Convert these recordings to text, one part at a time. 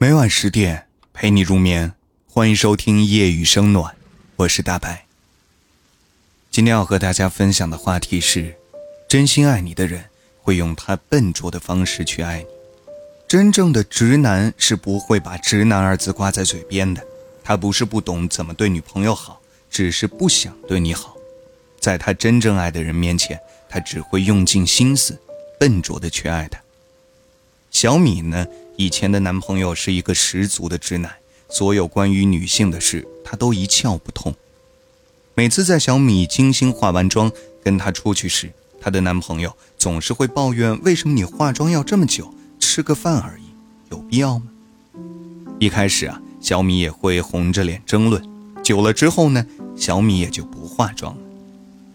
每晚十点陪你入眠，欢迎收听夜雨声暖，我是大白。今天要和大家分享的话题是：真心爱你的人会用他笨拙的方式去爱你。真正的直男是不会把“直男”二字挂在嘴边的，他不是不懂怎么对女朋友好，只是不想对你好。在他真正爱的人面前，他只会用尽心思，笨拙的去爱他。小米呢？以前的男朋友是一个十足的直男，所有关于女性的事他都一窍不通。每次在小米精心化完妆跟他出去时，她的男朋友总是会抱怨：“为什么你化妆要这么久？吃个饭而已，有必要吗？”一开始啊，小米也会红着脸争论，久了之后呢，小米也就不化妆了。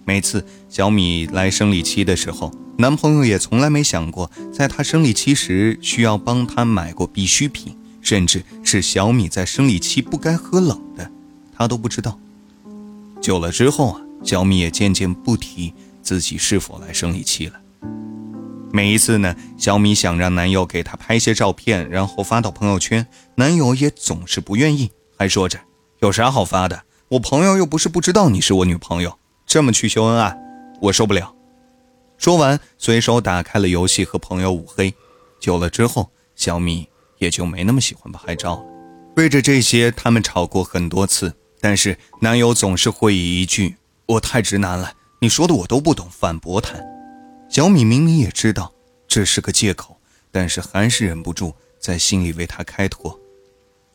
每次小米来生理期的时候，男朋友也从来没想过，在她生理期时需要帮她买过必需品，甚至是小米在生理期不该喝冷的，他都不知道。久了之后啊，小米也渐渐不提自己是否来生理期了。每一次呢，小米想让男友给她拍些照片，然后发到朋友圈，男友也总是不愿意，还说着有啥好发的，我朋友又不是不知道你是我女朋友。这么去秀恩爱，我受不了。说完，随手打开了游戏和朋友五黑。久了之后，小米也就没那么喜欢拍照了。为着这些，他们吵过很多次，但是男友总是会以一句“我太直男了，你说的我都不懂”反驳他。小米明明也知道这是个借口，但是还是忍不住在心里为他开脱。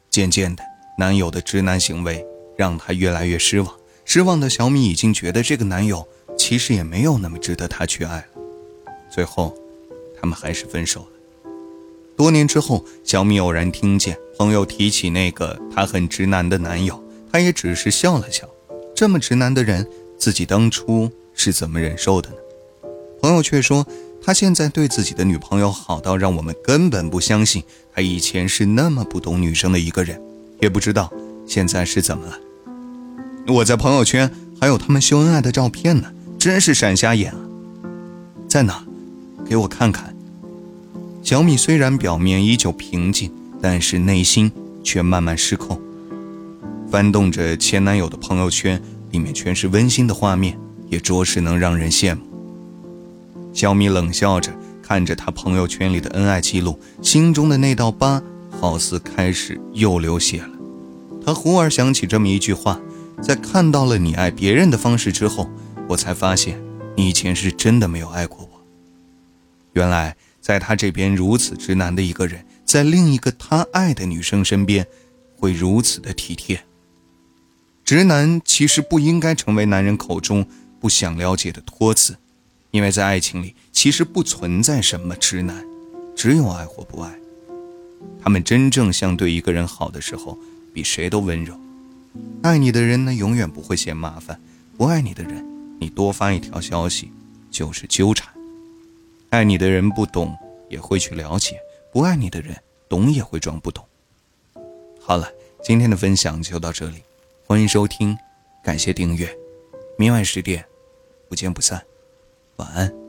渐渐的，男友的直男行为让她越来越失望。失望的小米已经觉得这个男友其实也没有那么值得他去爱了。最后，他们还是分手了。多年之后，小米偶然听见朋友提起那个她很直男的男友，他也只是笑了笑。这么直男的人，自己当初是怎么忍受的呢？朋友却说，他现在对自己的女朋友好到让我们根本不相信他以前是那么不懂女生的一个人，也不知道现在是怎么了。我在朋友圈还有他们秀恩爱的照片呢，真是闪瞎眼啊！在哪？给我看看。小米虽然表面依旧平静，但是内心却慢慢失控。翻动着前男友的朋友圈，里面全是温馨的画面，也着实能让人羡慕。小米冷笑着看着他朋友圈里的恩爱记录，心中的那道疤好似开始又流血了。他忽而想起这么一句话。在看到了你爱别人的方式之后，我才发现，你以前是真的没有爱过我。原来，在他这边如此直男的一个人，在另一个他爱的女生身边，会如此的体贴。直男其实不应该成为男人口中不想了解的托词，因为在爱情里其实不存在什么直男，只有爱或不爱。他们真正想对一个人好的时候，比谁都温柔。爱你的人呢，永远不会嫌麻烦；不爱你的人，你多发一条消息就是纠缠。爱你的人不懂也会去了解，不爱你的人懂也会装不懂。好了，今天的分享就到这里，欢迎收听，感谢订阅，明晚十点不见不散，晚安。